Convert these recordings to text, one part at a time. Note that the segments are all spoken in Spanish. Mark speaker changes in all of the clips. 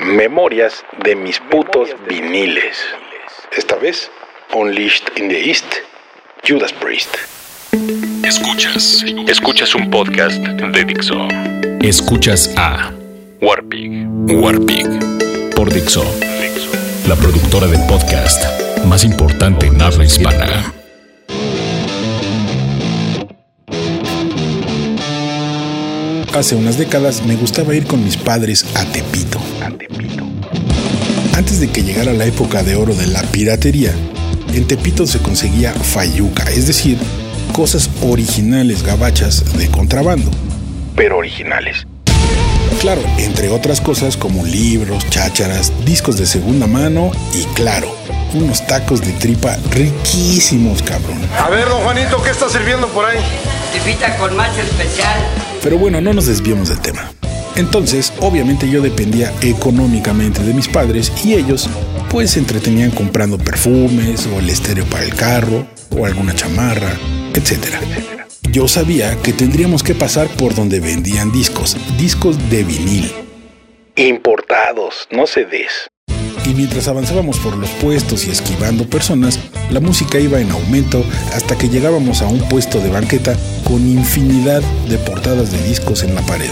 Speaker 1: Memorias de mis putos viniles. Esta vez, Unleashed in the East, Judas Priest.
Speaker 2: Escuchas. Escuchas un podcast de Dixo. Escuchas a Warpig. Warpig. Por Dixo. La productora de podcast más importante en habla hispana.
Speaker 3: Hace unas décadas me gustaba ir con mis padres a Tepito. Antes de que llegara la época de oro de la piratería, en Tepito se conseguía fayuca, es decir, cosas originales gabachas de contrabando.
Speaker 1: Pero originales.
Speaker 3: Claro, entre otras cosas como libros, chácharas, discos de segunda mano y claro, unos tacos de tripa riquísimos, cabrón.
Speaker 4: A ver, don Juanito, ¿qué está sirviendo por ahí?
Speaker 5: Tripita con macho especial.
Speaker 3: Pero bueno, no nos desviemos del tema. Entonces, obviamente yo dependía económicamente de mis padres y ellos pues se entretenían comprando perfumes o el estéreo para el carro o alguna chamarra, etc. Yo sabía que tendríamos que pasar por donde vendían discos, discos de vinil.
Speaker 1: Importados, no CDs.
Speaker 3: Y mientras avanzábamos por los puestos y esquivando personas, la música iba en aumento hasta que llegábamos a un puesto de banqueta con infinidad de portadas de discos en la pared.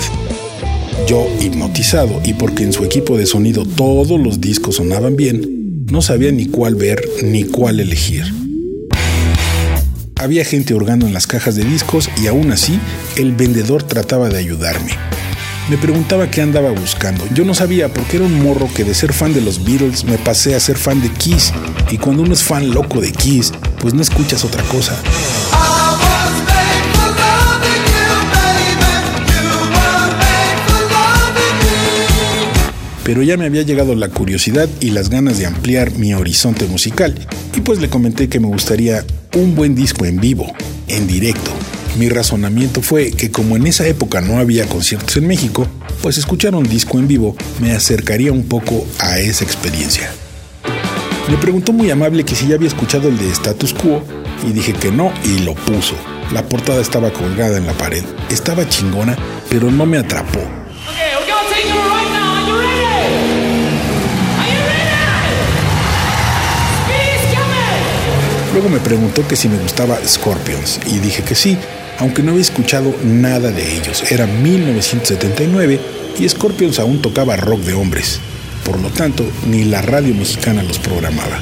Speaker 3: Yo, hipnotizado y porque en su equipo de sonido todos los discos sonaban bien, no sabía ni cuál ver ni cuál elegir. Había gente hurgando en las cajas de discos y aún así el vendedor trataba de ayudarme. Me preguntaba qué andaba buscando. Yo no sabía porque era un morro que de ser fan de los Beatles me pasé a ser fan de Kiss. Y cuando uno es fan loco de Kiss, pues no escuchas otra cosa. pero ya me había llegado la curiosidad y las ganas de ampliar mi horizonte musical, y pues le comenté que me gustaría un buen disco en vivo, en directo. Mi razonamiento fue que como en esa época no había conciertos en México, pues escuchar un disco en vivo me acercaría un poco a esa experiencia. Me preguntó muy amable que si ya había escuchado el de Status Quo y dije que no y lo puso. La portada estaba colgada en la pared. Estaba chingona, pero no me atrapó. Luego me preguntó que si me gustaba Scorpions y dije que sí, aunque no había escuchado nada de ellos. Era 1979 y Scorpions aún tocaba rock de hombres. Por lo tanto, ni la radio mexicana los programaba.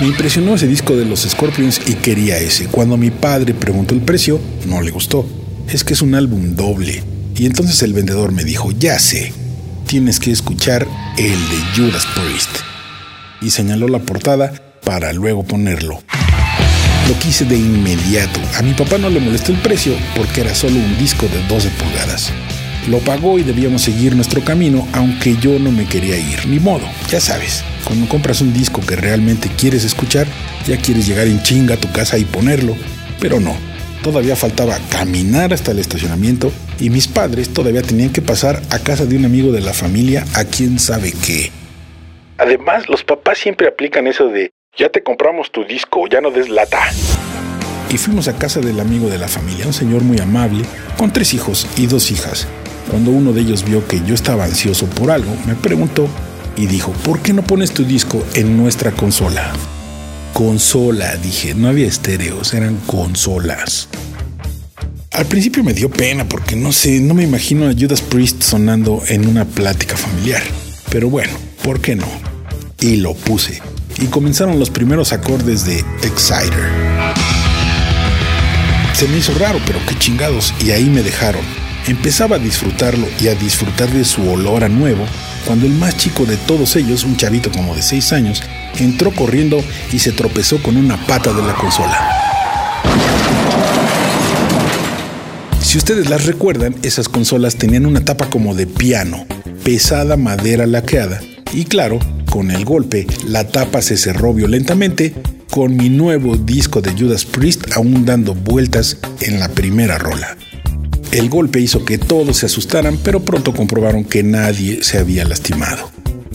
Speaker 3: Me impresionó ese disco de los Scorpions y quería ese. Cuando mi padre preguntó el precio, no le gustó. Es que es un álbum doble. Y entonces el vendedor me dijo, ya sé, tienes que escuchar el de Judas Priest. Y señaló la portada para luego ponerlo. Lo quise de inmediato. A mi papá no le molestó el precio porque era solo un disco de 12 pulgadas. Lo pagó y debíamos seguir nuestro camino, aunque yo no me quería ir. Ni modo, ya sabes, cuando compras un disco que realmente quieres escuchar, ya quieres llegar en chinga a tu casa y ponerlo. Pero no, todavía faltaba caminar hasta el estacionamiento y mis padres todavía tenían que pasar a casa de un amigo de la familia a quien sabe qué.
Speaker 1: Además, los papás siempre aplican eso de ya te compramos tu disco, ya no des lata.
Speaker 3: Y fuimos a casa del amigo de la familia, un señor muy amable, con tres hijos y dos hijas. Cuando uno de ellos vio que yo estaba ansioso por algo, me preguntó y dijo, ¿por qué no pones tu disco en nuestra consola? Consola, dije, no había estéreos, eran consolas. Al principio me dio pena porque no sé, no me imagino a Judas Priest sonando en una plática familiar. Pero bueno, ¿por qué no? Y lo puse y comenzaron los primeros acordes de Exciter. Se me hizo raro, pero qué chingados, y ahí me dejaron. Empezaba a disfrutarlo y a disfrutar de su olor a nuevo cuando el más chico de todos ellos, un chavito como de 6 años, entró corriendo y se tropezó con una pata de la consola. Si ustedes las recuerdan, esas consolas tenían una tapa como de piano, pesada madera laqueada, y claro, con el golpe, la tapa se cerró violentamente con mi nuevo disco de Judas Priest aún dando vueltas en la primera rola. El golpe hizo que todos se asustaran, pero pronto comprobaron que nadie se había lastimado.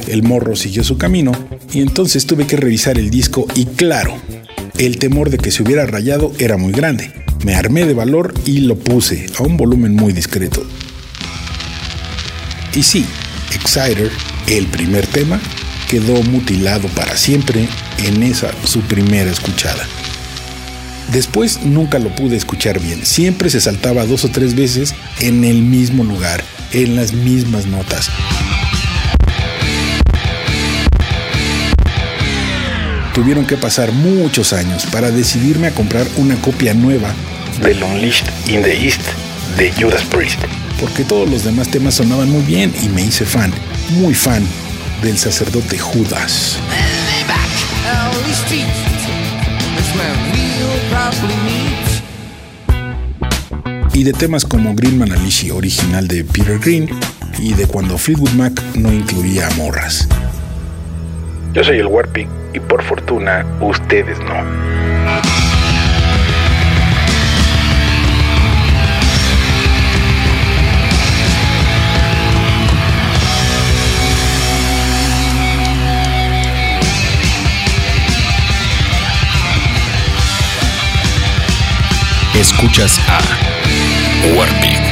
Speaker 3: El morro siguió su camino y entonces tuve que revisar el disco y claro, el temor de que se hubiera rayado era muy grande. Me armé de valor y lo puse a un volumen muy discreto. Y sí, Exciter, el primer tema, quedó mutilado para siempre en esa su primera escuchada. Después nunca lo pude escuchar bien, siempre se saltaba dos o tres veces en el mismo lugar, en las mismas notas. Tuvieron que pasar muchos años para decidirme a comprar una copia nueva
Speaker 1: del Unleashed in the East de Judas Priest.
Speaker 3: Porque todos los demás temas sonaban muy bien y me hice fan, muy fan del sacerdote Judas. Y de temas como Green Manalishi, original de Peter Green, y de cuando Fleetwood Mac no incluía morras.
Speaker 1: Yo soy el Warpig y por fortuna ustedes no.
Speaker 2: Escuchas a Warpig.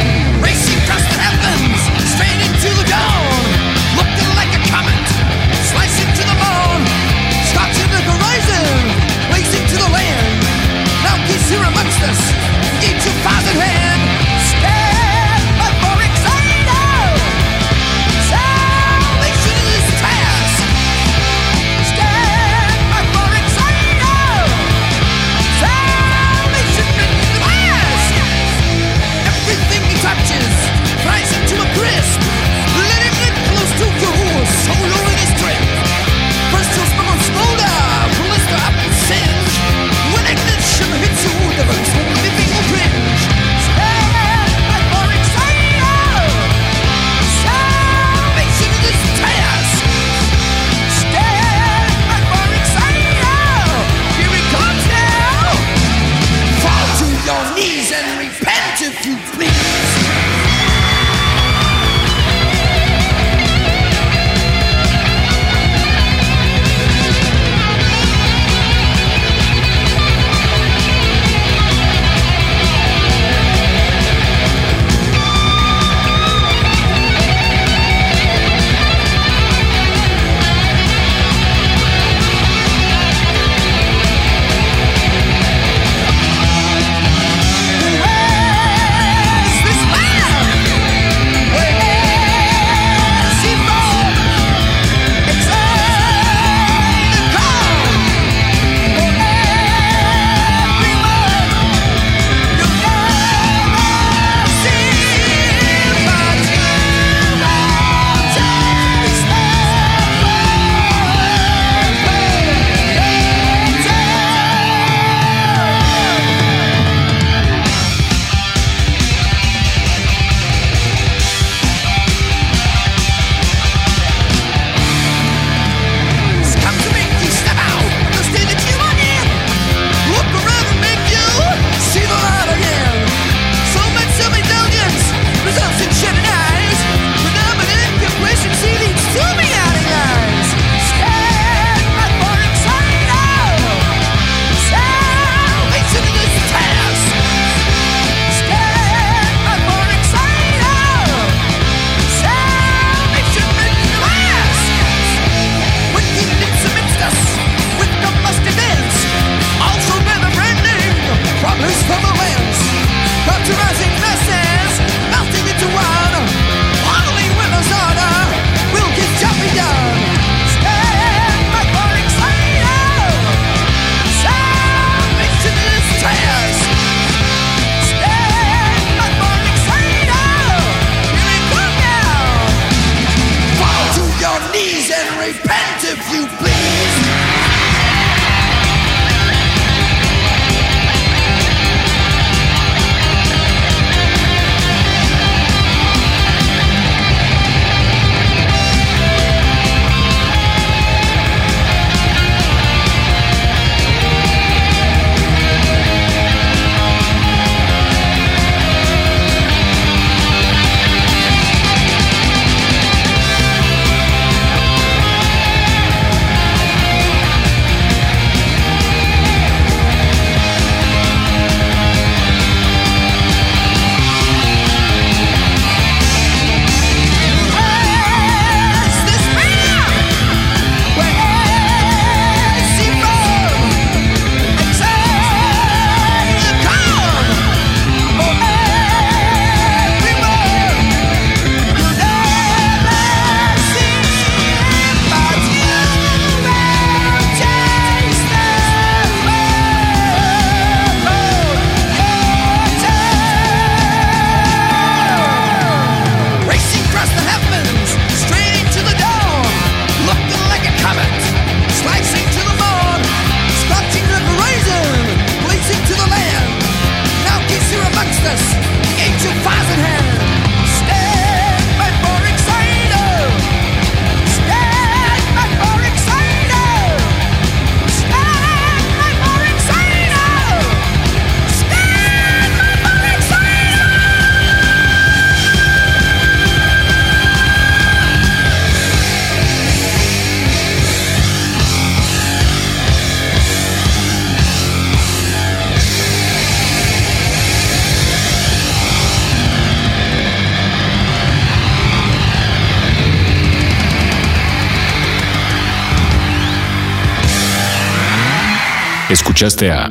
Speaker 1: Escuchaste a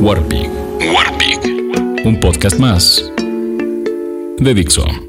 Speaker 1: Warpig. Warpig. Un podcast más de Dixon.